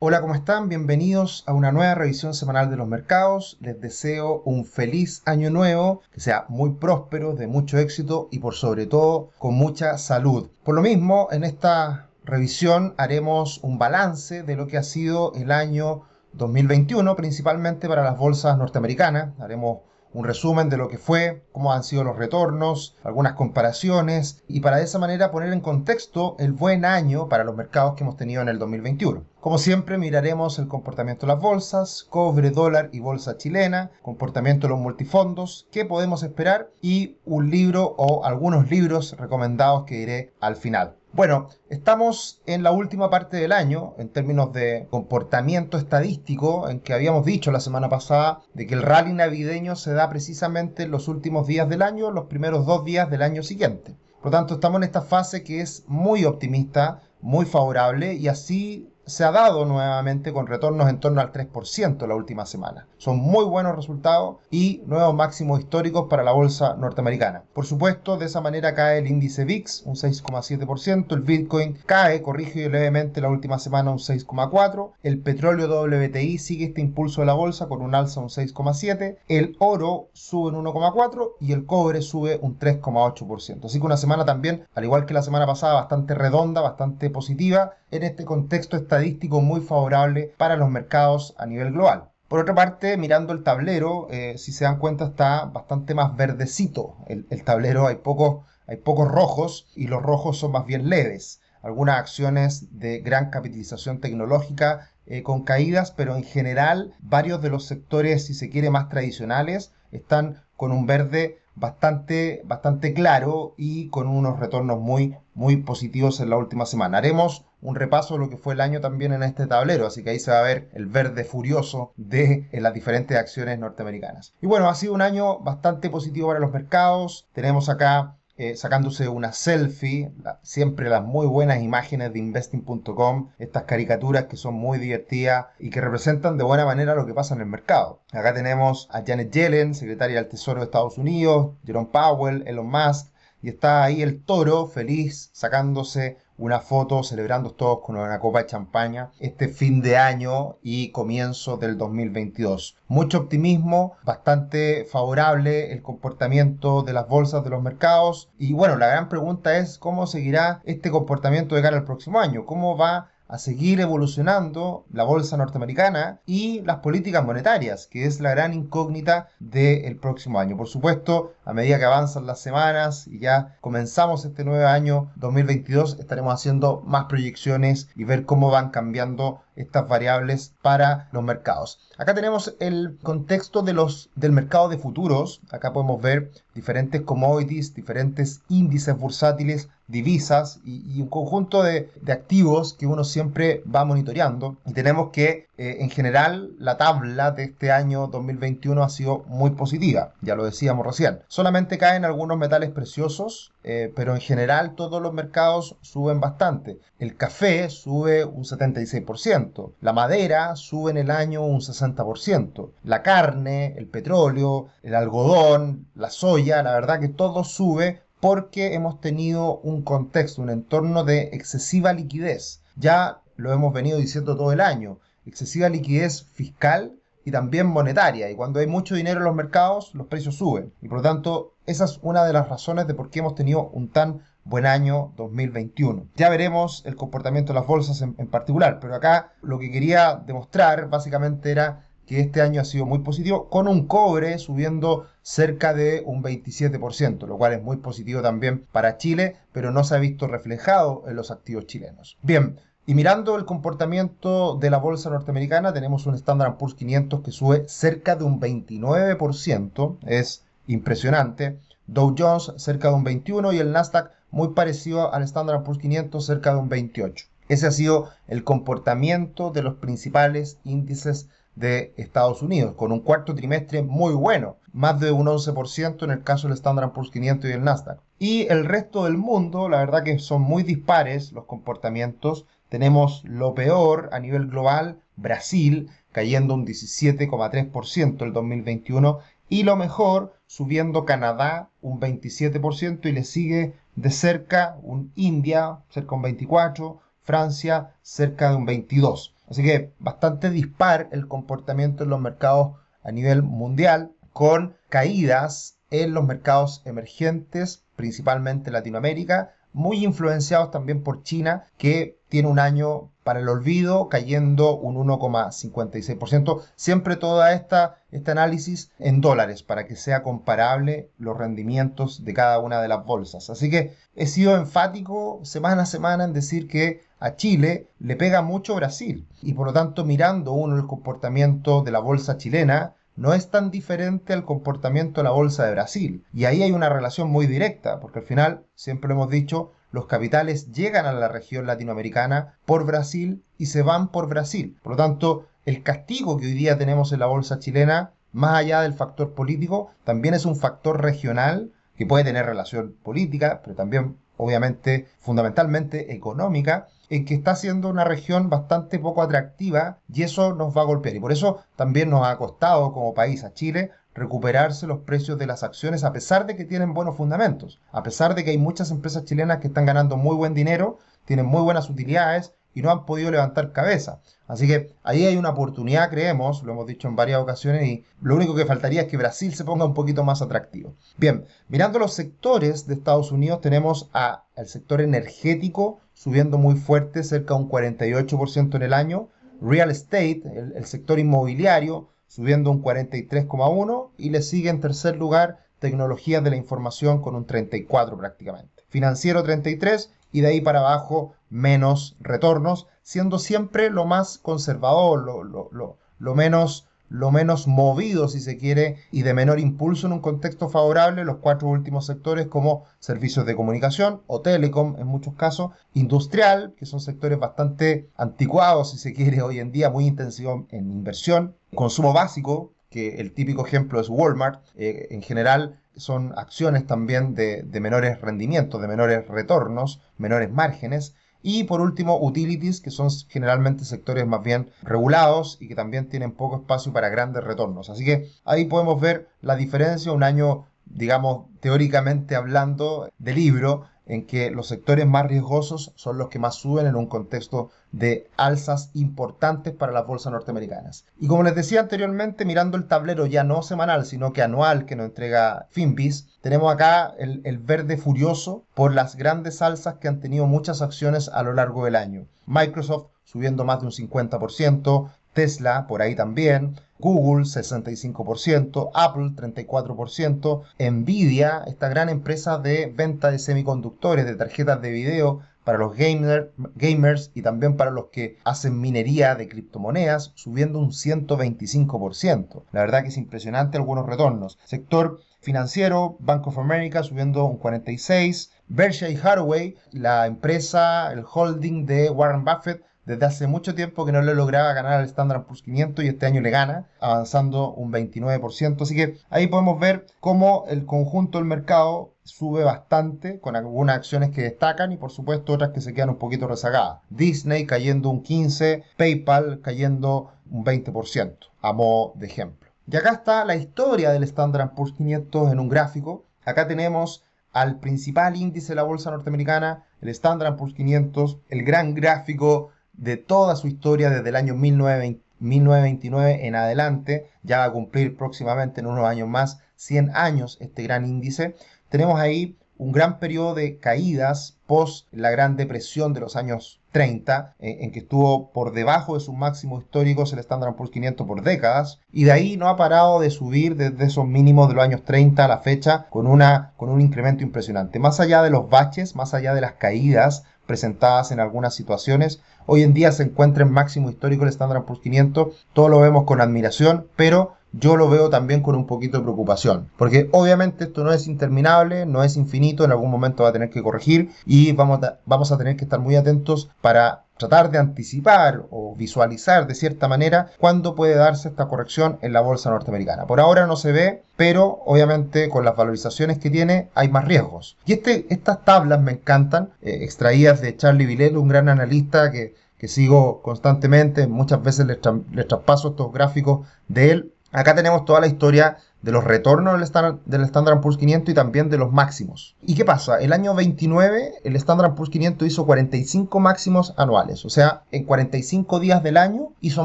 Hola, ¿cómo están? Bienvenidos a una nueva revisión semanal de los mercados. Les deseo un feliz año nuevo, que sea muy próspero, de mucho éxito y por sobre todo con mucha salud. Por lo mismo, en esta revisión haremos un balance de lo que ha sido el año 2021, principalmente para las bolsas norteamericanas. Haremos un resumen de lo que fue, cómo han sido los retornos, algunas comparaciones y para de esa manera poner en contexto el buen año para los mercados que hemos tenido en el 2021. Como siempre miraremos el comportamiento de las bolsas, cobre, dólar y bolsa chilena, comportamiento de los multifondos, qué podemos esperar y un libro o algunos libros recomendados que diré al final. Bueno, estamos en la última parte del año en términos de comportamiento estadístico, en que habíamos dicho la semana pasada de que el rally navideño se da precisamente en los últimos días del año, los primeros dos días del año siguiente. Por lo tanto, estamos en esta fase que es muy optimista, muy favorable y así se ha dado nuevamente con retornos en torno al 3% la última semana. Son muy buenos resultados y nuevos máximos históricos para la bolsa norteamericana. Por supuesto, de esa manera cae el índice VIX un 6,7%, el Bitcoin cae, corrige levemente la última semana un 6,4%, el petróleo WTI sigue este impulso de la bolsa con un alza un 6,7%, el oro sube un 1,4% y el cobre sube un 3,8%. Así que una semana también, al igual que la semana pasada, bastante redonda, bastante positiva en este contexto estadístico muy favorable para los mercados a nivel global. Por otra parte, mirando el tablero, eh, si se dan cuenta está bastante más verdecito el, tablero, hay pocos, hay pocos rojos y los rojos son más bien leves. Algunas acciones de gran capitalización tecnológica eh, con caídas, pero en general varios de los sectores, si se quiere, más tradicionales están con un verde bastante, bastante claro y con unos retornos muy, muy positivos en la última semana. Haremos un repaso de lo que fue el año también en este tablero, así que ahí se va a ver el verde furioso de las diferentes acciones norteamericanas. Y bueno, ha sido un año bastante positivo para los mercados. Tenemos acá eh, sacándose una selfie, siempre las muy buenas imágenes de investing.com, estas caricaturas que son muy divertidas y que representan de buena manera lo que pasa en el mercado. Acá tenemos a Janet Yellen, secretaria del Tesoro de Estados Unidos, Jerome Powell, Elon Musk, y está ahí el toro feliz sacándose una foto celebrando todos con una copa de champaña este fin de año y comienzo del 2022. Mucho optimismo, bastante favorable el comportamiento de las bolsas de los mercados y bueno, la gran pregunta es cómo seguirá este comportamiento de cara al próximo año, cómo va a seguir evolucionando la bolsa norteamericana y las políticas monetarias, que es la gran incógnita del próximo año. Por supuesto, a medida que avanzan las semanas y ya comenzamos este nuevo año 2022, estaremos haciendo más proyecciones y ver cómo van cambiando estas variables para los mercados. Acá tenemos el contexto de los, del mercado de futuros. Acá podemos ver diferentes commodities, diferentes índices bursátiles, divisas y, un conjunto de, activos que uno siempre va monitoreando. Y tenemos que, eh, en general, la tabla de este año 2021 ha sido muy positiva. Ya lo decíamos recién. Solamente caen algunos metales preciosos, eh, pero en general todos los mercados suben bastante. El café sube un 76%, la madera sube en el año un 60%, la carne, el petróleo, el algodón, la soya, la verdad que todo sube porque hemos tenido un contexto, un entorno de excesiva liquidez. Ya lo hemos venido diciendo todo el año, excesiva liquidez fiscal y también monetaria. Y cuando hay mucho dinero en los mercados, los precios suben. Y por lo tanto, esa es una de las razones de por qué hemos tenido un tan buen año 2021. Ya veremos el comportamiento de las bolsas en, particular, pero acá lo que quería demostrar básicamente era que este año ha sido muy positivo, con un cobre subiendo cerca de un 27%, lo cual es muy positivo también para Chile, pero no se ha visto reflejado en los activos chilenos. Bien, y mirando el comportamiento de la bolsa norteamericana, tenemos un Standard Poor's 500 que sube cerca de un 29%, es impresionante. Dow Jones cerca de un 21% y el Nasdaq muy parecido al Standard Poor's 500 cerca de un 28%. Ese ha sido el comportamiento de los principales índices de Estados Unidos, con un cuarto trimestre muy bueno, más de un 11% en el caso del Standard Poor's 500 y el Nasdaq. Y el resto del mundo, la verdad que son muy dispares los comportamientos, tenemos lo peor a nivel global, Brasil cayendo un 17,3% el 2021 y lo mejor subiendo Canadá un 27% y le sigue de cerca un India cerca un 24%, Francia cerca de un 22%. Así que bastante dispar el comportamiento en los mercados a nivel mundial, con caídas en los mercados emergentes, principalmente Latinoamérica, muy influenciados también por China, que tiene un año para el olvido, cayendo un 1,56%. Siempre toda esta este análisis en dólares para que sea comparable los rendimientos de cada una de las bolsas. Así que he sido enfático semana a semana en decir que a Chile le pega mucho Brasil y por lo tanto mirando uno el comportamiento de la bolsa chilena no es tan diferente al comportamiento de la bolsa de Brasil. Y ahí hay una relación muy directa, porque al final, siempre hemos dicho, los capitales llegan a la región latinoamericana por Brasil y se van por Brasil. Por lo tanto, el castigo que hoy día tenemos en la bolsa chilena, más allá del factor político, también es un factor regional que puede tener relación política, pero también, obviamente, fundamentalmente económica, en que está siendo una región bastante poco atractiva y eso nos va a golpear. Y por eso también nos ha costado como país a Chile recuperarse los precios de las acciones a pesar de que tienen buenos fundamentos, a pesar de que hay muchas empresas chilenas que están ganando muy buen dinero, tienen muy buenas utilidades y no han podido levantar cabeza. Así que ahí hay una oportunidad, creemos, lo hemos dicho en varias ocasiones, y lo único que faltaría es que Brasil se ponga un poquito más atractivo. Bien, mirando los sectores de Estados Unidos, tenemos al sector energético subiendo muy fuerte, cerca de un 48% en el año, real estate, el sector inmobiliario, subiendo un 43,1 y le sigue en tercer lugar tecnologías de la información con un 34 prácticamente. Financiero 33 y de ahí para abajo menos retornos, siendo siempre lo más conservador, lo, lo, lo menos lo menos movido, si se quiere, y de menor impulso en un contexto favorable, los cuatro últimos sectores como servicios de comunicación o telecom en muchos casos, industrial, que son sectores bastante anticuados, si se quiere, hoy en día, muy intensivos en inversión, consumo básico, que el típico ejemplo es Walmart, eh, en general son acciones también de, de menores rendimientos, de menores retornos, menores márgenes, y por último, utilities, que son generalmente sectores más bien regulados y que también tienen poco espacio para grandes retornos. Así que ahí podemos ver la diferencia, un año, digamos, teóricamente hablando, de libro en que los sectores más riesgosos son los que más suben en un contexto de alzas importantes para las bolsas norteamericanas. Y como les decía anteriormente, mirando el tablero ya no semanal, sino que anual que nos entrega Finbis, tenemos acá el, el verde furioso por las grandes alzas que han tenido muchas acciones a lo largo del año. Microsoft subiendo más de un 50%, Tesla por ahí también, Google 65%, Apple 34%, Nvidia, esta gran empresa de venta de semiconductores, de tarjetas de video para los gamers y también para los que hacen minería de criptomonedas, subiendo un 125%. La verdad que es impresionante algunos retornos. Sector financiero, Bank of America subiendo un 46%, Berkshire Hathaway, la empresa, el holding de Warren Buffett, desde hace mucho tiempo que no le lograba ganar al Standard Poor's 500 y este año le gana, avanzando un 29%. Así que ahí podemos ver cómo el conjunto del mercado sube bastante, con algunas acciones que destacan y por supuesto otras que se quedan un poquito rezagadas. Disney cayendo un 15%, PayPal cayendo un 20%, a modo de ejemplo. Y acá está la historia del Standard Poor's 500 en un gráfico. Acá tenemos al principal índice de la bolsa norteamericana, el Standard Poor's 500, el gran gráfico de toda su historia desde el año 1929 en adelante, ya va a cumplir próximamente en unos años más 100 años este gran índice, tenemos ahí un gran periodo de caídas post la Gran Depresión de los años 30, en, que estuvo por debajo de sus máximos históricos el Standard Poor's 500 por décadas, y de ahí no ha parado de subir desde esos mínimos de los años 30 a la fecha con, una, con un incremento impresionante. Más allá de los baches, más allá de las caídas presentadas en algunas situaciones, hoy en día se encuentra en máximo histórico el Standard Poor's 500, todo lo vemos con admiración, pero yo lo veo también con un poquito de preocupación, porque obviamente esto no es interminable, no es infinito, en algún momento va a tener que corregir y vamos vamos a tener que estar muy atentos para tratar de anticipar o visualizar de cierta manera cuándo puede darse esta corrección en la bolsa norteamericana. Por ahora no se ve, pero obviamente con las valorizaciones que tiene hay más riesgos. Y este, estas tablas me encantan, eh, extraídas de Charlie Villet, un gran analista que, que sigo constantemente, muchas veces les, les traspaso estos gráficos de él Acá tenemos toda la historia de los retornos del Standard, del Standard Poor's 500 y también de los máximos. ¿Y qué pasa? El año 29 el Standard Poor's 500 hizo 45 máximos anuales, o sea, en 45 días del año hizo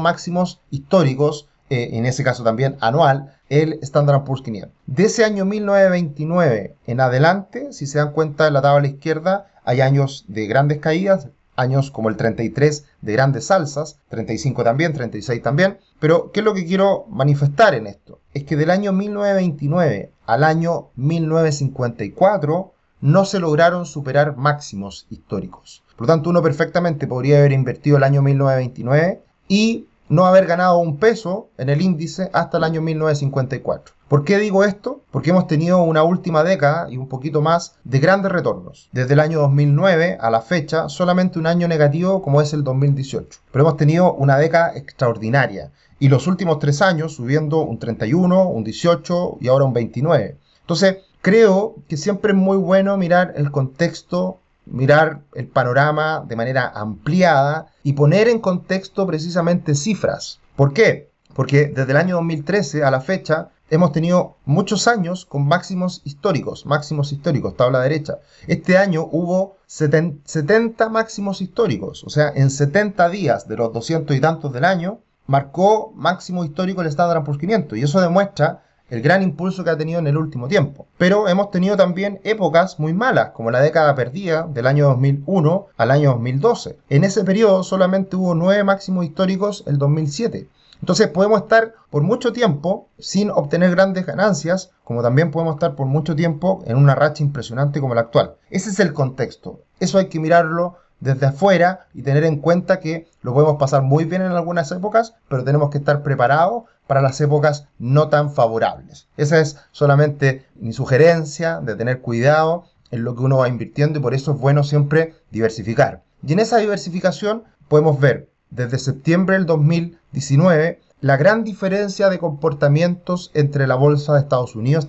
máximos históricos, eh, en ese caso también anual, el Standard Poor's 500. De ese año 1929 en adelante, si se dan cuenta en la tabla izquierda, hay años de grandes caídas, años como el 33 de grandes salsas, 35 también, 36 también, pero ¿qué es lo que quiero manifestar en esto? Es que del año 1929 al año 1954 no se lograron superar máximos históricos. Por lo tanto, uno perfectamente podría haber invertido el año 1929 y no haber ganado un peso en el índice hasta el año 1954. ¿Por qué digo esto? Porque hemos tenido una última década y un poquito más de grandes retornos. Desde el año 2009 a la fecha, solamente un año negativo como es el 2018. Pero hemos tenido una década extraordinaria. Y los últimos tres años subiendo un 31, un 18 y ahora un 29. Entonces, creo que siempre es muy bueno mirar el contexto mirar el panorama de manera ampliada y poner en contexto precisamente cifras. ¿Por qué? Porque desde el año 2013 a la fecha hemos tenido muchos años con máximos históricos, máximos históricos, tabla derecha. Este año hubo 70 máximos históricos, o sea, en 70 días de los 200 y tantos del año, marcó máximo histórico el Standard Poor's 500 y eso demuestra el gran impulso que ha tenido en el último tiempo. Pero hemos tenido también épocas muy malas, como la década perdida del año 2001 al año 2012. En ese periodo solamente hubo nueve máximos históricos el 2007. Entonces podemos estar por mucho tiempo sin obtener grandes ganancias, como también podemos estar por mucho tiempo en una racha impresionante como la actual. Ese es el contexto. Eso hay que mirarlo desde afuera y tener en cuenta que lo podemos pasar muy bien en algunas épocas, pero tenemos que estar preparados para las épocas no tan favorables. Esa es solamente mi sugerencia de tener cuidado en lo que uno va invirtiendo y por eso es bueno siempre diversificar. Y en esa diversificación podemos ver desde septiembre del 2019 la gran diferencia de comportamientos entre la bolsa de Estados Unidos,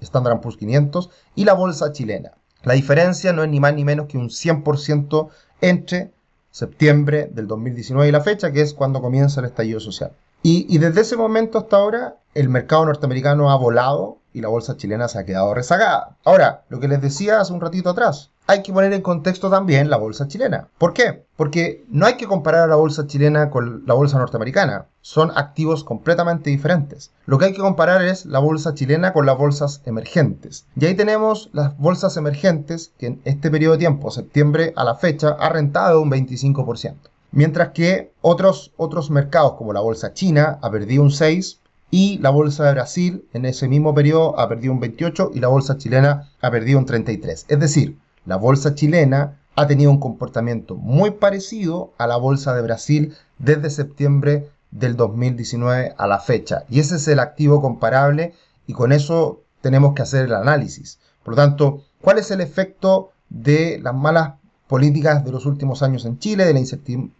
Standard Poor's 500, y la bolsa chilena. La diferencia no es ni más ni menos que un 100% entre septiembre del 2019 y la fecha, que es cuando comienza el estallido social. Y, desde ese momento hasta ahora, el mercado norteamericano ha volado y la bolsa chilena se ha quedado rezagada. Ahora, lo que les decía hace un ratito atrás, hay que poner en contexto también la bolsa chilena. ¿Por qué? Porque no hay que comparar a la bolsa chilena con la bolsa norteamericana. Son activos completamente diferentes. Lo que hay que comparar es la bolsa chilena con las bolsas emergentes. Y ahí tenemos las bolsas emergentes que en este periodo de tiempo, septiembre a la fecha, ha rentado un 25% mientras que otros, otros mercados como la bolsa china ha perdido un 6 y la bolsa de Brasil en ese mismo periodo ha perdido un 28 y la bolsa chilena ha perdido un 33. Es decir, la bolsa chilena ha tenido un comportamiento muy parecido a la bolsa de Brasil desde septiembre del 2019 a la fecha. Y ese es el activo comparable y con eso tenemos que hacer el análisis. Por lo tanto, ¿cuál es el efecto de las malas políticas de los últimos años en Chile, de la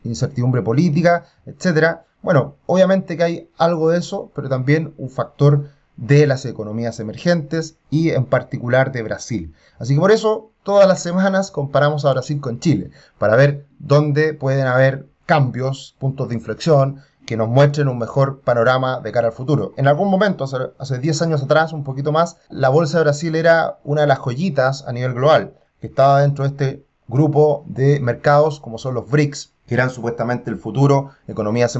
incertidumbre política, etcétera. Bueno, obviamente que hay algo de eso, pero también un factor de las economías emergentes y en particular de Brasil. Así que por eso todas las semanas comparamos a Brasil con Chile, para ver dónde pueden haber cambios, puntos de inflexión, que nos muestren un mejor panorama de cara al futuro. En algún momento, hace, hace 10 años atrás, un poquito más, la Bolsa de Brasil era una de las joyitas a nivel global, que estaba dentro de este grupo de mercados como son los BRICS, que eran supuestamente el futuro, economías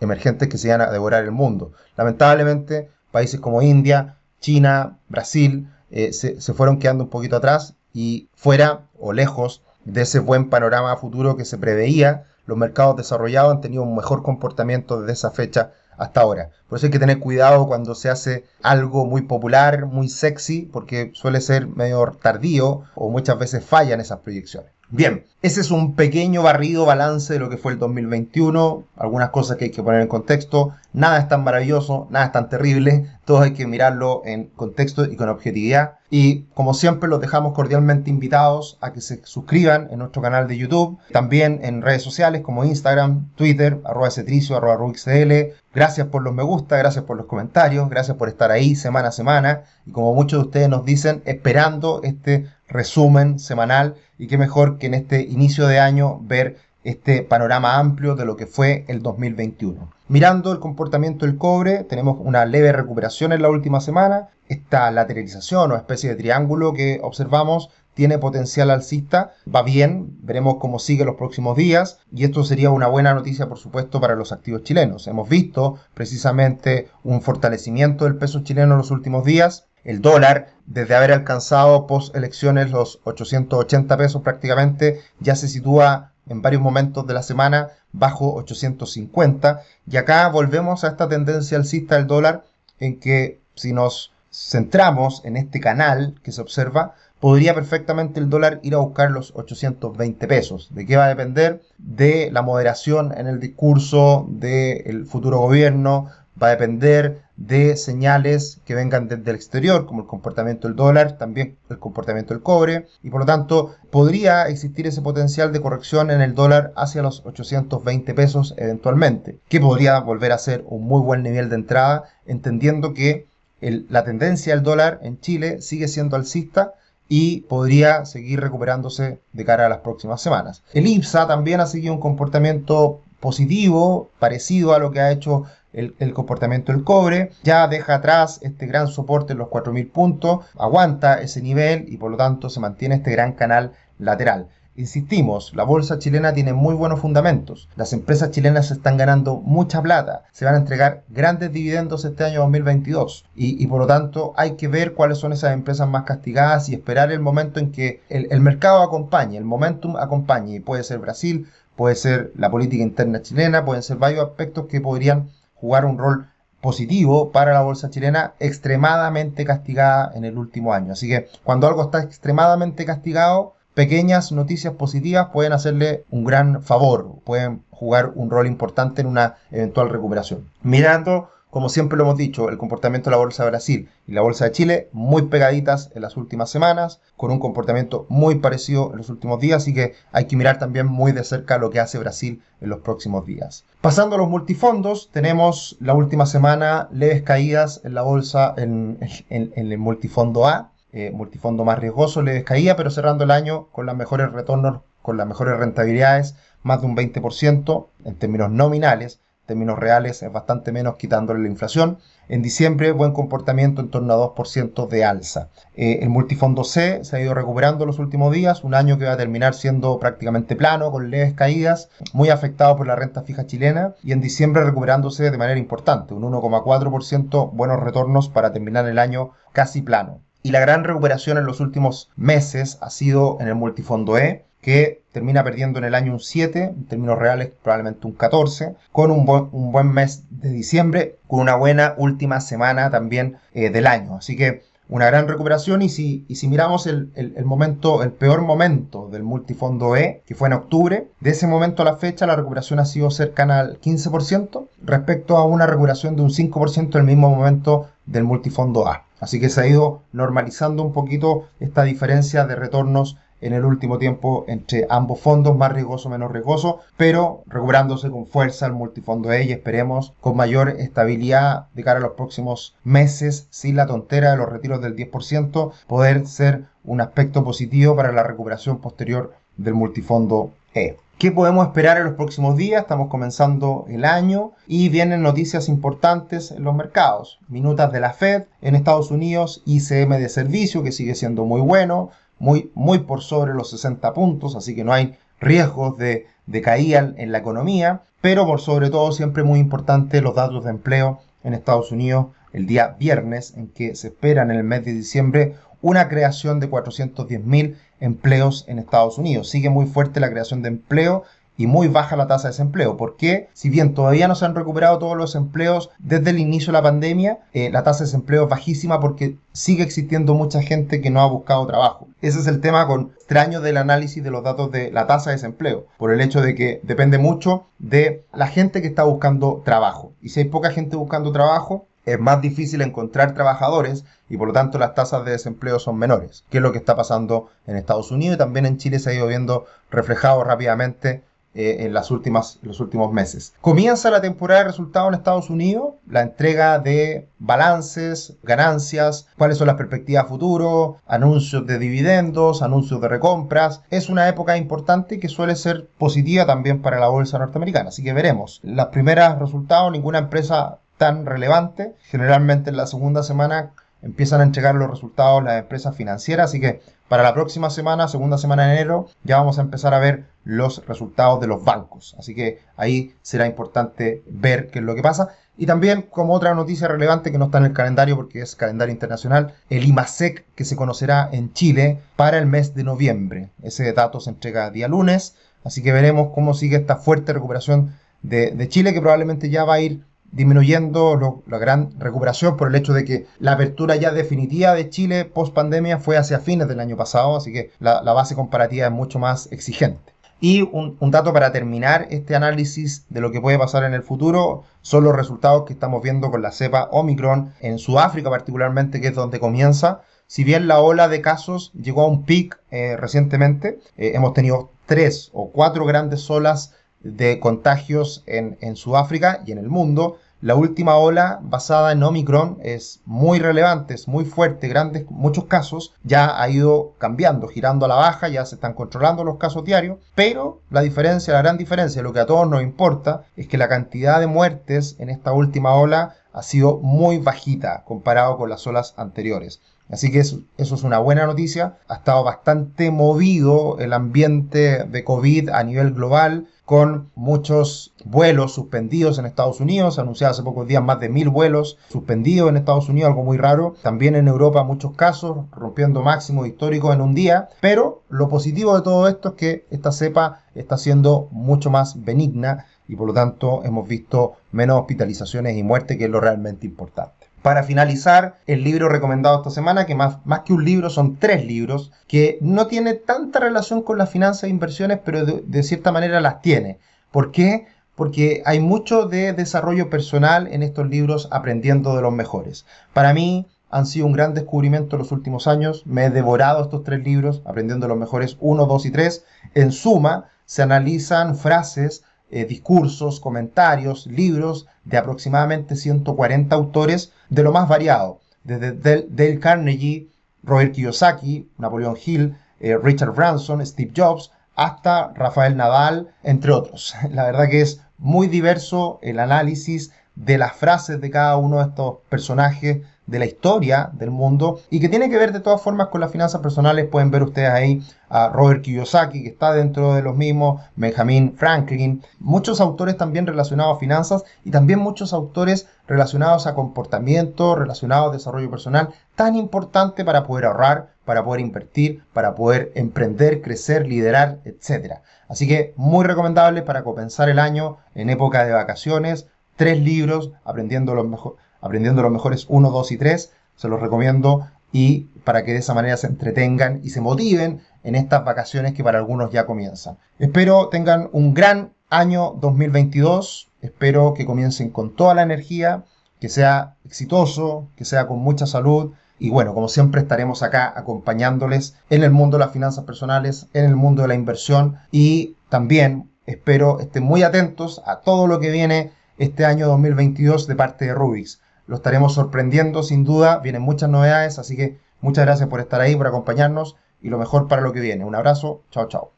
emergentes que se iban a devorar el mundo. Lamentablemente, países como India, China, Brasil, eh, se fueron quedando un poquito atrás y fuera o lejos de ese buen panorama futuro que se preveía, los mercados desarrollados han tenido un mejor comportamiento desde esa fecha hasta ahora. Por eso hay que tener cuidado cuando se hace algo muy popular, muy sexy, porque suele ser medio tardío o muchas veces fallan esas proyecciones. Bien, ese es un pequeño barrido balance de lo que fue el 2021, algunas cosas que hay que poner en contexto, nada es tan maravilloso, nada es tan terrible, todo hay que mirarlo en contexto y con objetividad. Y como siempre los dejamos cordialmente invitados a que se suscriban en nuestro canal de YouTube, también en redes sociales como Instagram, Twitter, arroba cetricio, arroba ruxl. Gracias por los me gusta, gracias por los comentarios, gracias por estar ahí semana a semana y como muchos de ustedes nos dicen, esperando este resumen semanal y qué mejor que en este inicio de año ver este panorama amplio de lo que fue el 2021. Mirando el comportamiento del cobre, tenemos una leve recuperación en la última semana. Esta lateralización o especie de triángulo que observamos tiene potencial alcista, va bien, veremos cómo sigue los próximos días y esto sería una buena noticia por supuesto para los activos chilenos. Hemos visto precisamente un fortalecimiento del peso chileno en los últimos días. El dólar, desde haber alcanzado post elecciones los 880 pesos prácticamente, ya se sitúa en varios momentos de la semana bajo 850 y acá volvemos a esta tendencia alcista del dólar en que si nos centramos en este canal que se observa, podría perfectamente el dólar ir a buscar los 820 pesos. ¿De qué va a depender? De la moderación en el discurso del futuro gobierno, va a depender de señales que vengan desde el exterior, como el comportamiento del dólar, también el comportamiento del cobre, y por lo tanto podría existir ese potencial de corrección en el dólar hacia los 820 pesos eventualmente, que podría volver a ser un muy buen nivel de entrada, entendiendo que la tendencia del dólar en Chile sigue siendo alcista, y podría seguir recuperándose de cara a las próximas semanas. El IPSA también ha seguido un comportamiento positivo, parecido a lo que ha hecho el, comportamiento del cobre, ya deja atrás este gran soporte en los 4.000 puntos, aguanta ese nivel y por lo tanto se mantiene este gran canal lateral. Insistimos, la bolsa chilena tiene muy buenos fundamentos. Las empresas chilenas están ganando mucha plata. Se van a entregar grandes dividendos este año 2022. Y, por lo tanto hay que ver cuáles son esas empresas más castigadas y esperar el momento en que el, el mercado acompañe, el momentum acompañe. Puede ser Brasil, puede ser la política interna chilena, pueden ser varios aspectos que podrían jugar un rol positivo para la bolsa chilena extremadamente castigada en el último año. Así que cuando algo está extremadamente castigado, pequeñas noticias positivas pueden hacerle un gran favor, pueden jugar un rol importante en una eventual recuperación. Mirando, como siempre lo hemos dicho, el comportamiento de la Bolsa de Brasil y la Bolsa de Chile muy pegaditas en las últimas semanas, con un comportamiento muy parecido en los últimos días, así que hay que mirar también muy de cerca lo que hace Brasil en los próximos días. Pasando a los multifondos, tenemos la última semana leves caídas en la bolsa, en el multifondo A, eh, multifondo más riesgoso le descaía, pero cerrando el año con los mejores retornos, con las mejores rentabilidades, más de un 20% en términos nominales, términos reales es bastante menos quitándole la inflación. En diciembre, buen comportamiento en torno a 2% de alza. Eh, el multifondo C se ha ido recuperando los últimos días, un año que va a terminar siendo prácticamente plano, con leves caídas, muy afectado por la renta fija chilena y en diciembre recuperándose de manera importante, un 1,4% buenos retornos para terminar el año casi plano. Y la gran recuperación en los últimos meses ha sido en el multifondo E, que termina perdiendo en el año un 7, en términos reales probablemente un 14, con un, buen, mes de diciembre, con una buena última semana también eh, del año. Así que una gran recuperación y si, y si miramos el, el, momento, el peor momento del multifondo E, que fue en octubre, de ese momento a la fecha la recuperación ha sido cercana al 15% respecto a una recuperación de un 5% del mismo momento del multifondo A. Así que se ha ido normalizando un poquito esta diferencia de retornos en el último tiempo entre ambos fondos, más riesgoso, menos riesgoso, pero recuperándose con fuerza el multifondo E y esperemos con mayor estabilidad de cara a los próximos meses, sin la tontera de los retiros del 10%, poder ser un aspecto positivo para la recuperación posterior del multifondo E. ¿Qué podemos esperar en los próximos días? Estamos comenzando el año y vienen noticias importantes en los mercados. Minutas de la Fed en Estados Unidos, ICM de servicio que sigue siendo muy bueno, muy, muy por sobre los 60 puntos, así que no hay riesgos de, de caída en la economía, pero por sobre todo siempre muy importante los datos de empleo en Estados Unidos el día viernes, en que se espera en el mes de diciembre una creación de 410.000 empleos en Estados Unidos. Sigue muy fuerte la creación de empleo y muy baja la tasa de desempleo. porque Si bien todavía no se han recuperado todos los empleos desde el inicio de la pandemia, eh, la tasa de desempleo es bajísima porque sigue existiendo mucha gente que no ha buscado trabajo. Ese es el tema con extraño del análisis de los datos de la tasa de desempleo, por el hecho de que depende mucho de la gente que está buscando trabajo. Y si hay poca gente buscando trabajo, es más difícil encontrar trabajadores y por lo tanto las tasas de desempleo son menores, que es lo que está pasando en Estados Unidos y también en Chile se ha ido viendo reflejado rápidamente eh, en las últimas, los últimos meses. Comienza la temporada de resultados en Estados Unidos, la entrega de balances, ganancias, cuáles son las perspectivas futuro, anuncios de dividendos, anuncios de recompras. Es una época importante que suele ser positiva también para la bolsa norteamericana, así que veremos. Las primeras resultados, ninguna empresa tan relevante. Generalmente en la segunda semana empiezan a entregar los resultados las empresas financieras, así que para la próxima semana, segunda semana de enero, ya vamos a empezar a ver los resultados de los bancos. Así que ahí será importante ver qué es lo que pasa. Y también, como otra noticia relevante que no está en el calendario porque es calendario internacional, el IMASEC que se conocerá en Chile para el mes de noviembre. Ese dato se entrega día lunes, así que veremos cómo sigue esta fuerte recuperación de, de Chile que probablemente ya va a ir disminuyendo la gran recuperación por el hecho de que la apertura ya definitiva de Chile post pandemia fue hacia fines del año pasado, así que la, base comparativa es mucho más exigente. Y un, dato para terminar este análisis de lo que puede pasar en el futuro son los resultados que estamos viendo con la cepa Omicron en Sudáfrica particularmente, que es donde comienza. Si bien la ola de casos llegó a un pic eh, recientemente, eh, hemos tenido tres o cuatro grandes olas de contagios en, en Sudáfrica y en el mundo. La última ola basada en Omicron es muy relevante, es muy fuerte, grandes, muchos casos, ya ha ido cambiando, girando a la baja, ya se están controlando los casos diarios, pero la diferencia, la gran diferencia, lo que a todos nos importa, es que la cantidad de muertes en esta última ola ha sido muy bajita comparado con las olas anteriores. Así que eso, eso, es una buena noticia. Ha estado bastante movido el ambiente de COVID a nivel global con muchos vuelos suspendidos en Estados Unidos. Anunciado hace pocos días más de mil vuelos suspendidos en Estados Unidos, algo muy raro. También en Europa muchos casos, rompiendo máximos históricos en un día. Pero lo positivo de todo esto es que esta cepa está siendo mucho más benigna y por lo tanto hemos visto menos hospitalizaciones y muertes, que es lo realmente importante. Para finalizar, el libro recomendado esta semana, que más, más que un libro son tres libros, que no tiene tanta relación con las finanzas e inversiones, pero de, cierta manera las tiene. ¿Por qué? Porque hay mucho de desarrollo personal en estos libros aprendiendo de los mejores. Para mí han sido un gran descubrimiento en los últimos años. Me he devorado estos tres libros, aprendiendo de los mejores 1, 2 y 3. En suma, se analizan frases eh, discursos, comentarios, libros de aproximadamente 140 autores de lo más variado, desde Dale Carnegie, Robert Kiyosaki, Napoleon Hill, eh, Richard Branson, Steve Jobs, hasta Rafael Nadal, entre otros. La verdad que es muy diverso el análisis de las frases de cada uno de estos personajes de la historia del mundo y que tiene que ver de todas formas con las finanzas personales. Pueden ver ustedes ahí a Robert Kiyosaki, que está dentro de los mismos, Benjamin Franklin, muchos autores también relacionados a finanzas y también muchos autores relacionados a comportamiento, relacionados a desarrollo personal, tan importante para poder ahorrar, para poder invertir, para poder emprender, crecer, liderar, etc. Así que muy recomendable para compensar el año en época de vacaciones. Tres libros, aprendiendo los mejores aprendiendo los mejores 1, 2 y 3. Se los recomiendo y para que de esa manera se entretengan y se motiven en estas vacaciones que para algunos ya comienzan. Espero tengan un gran año 2022. Espero que comiencen con toda la energía, que sea exitoso, que sea con mucha salud. Y bueno, como siempre estaremos acá acompañándoles en el mundo de las finanzas personales, en el mundo de la inversión y también espero estén muy atentos a todo lo que viene este año 2022 de parte de Rubix. Lo estaremos sorprendiendo sin duda, vienen muchas novedades, así que muchas gracias por estar ahí, por acompañarnos y lo mejor para lo que viene. Un abrazo, chao, chao.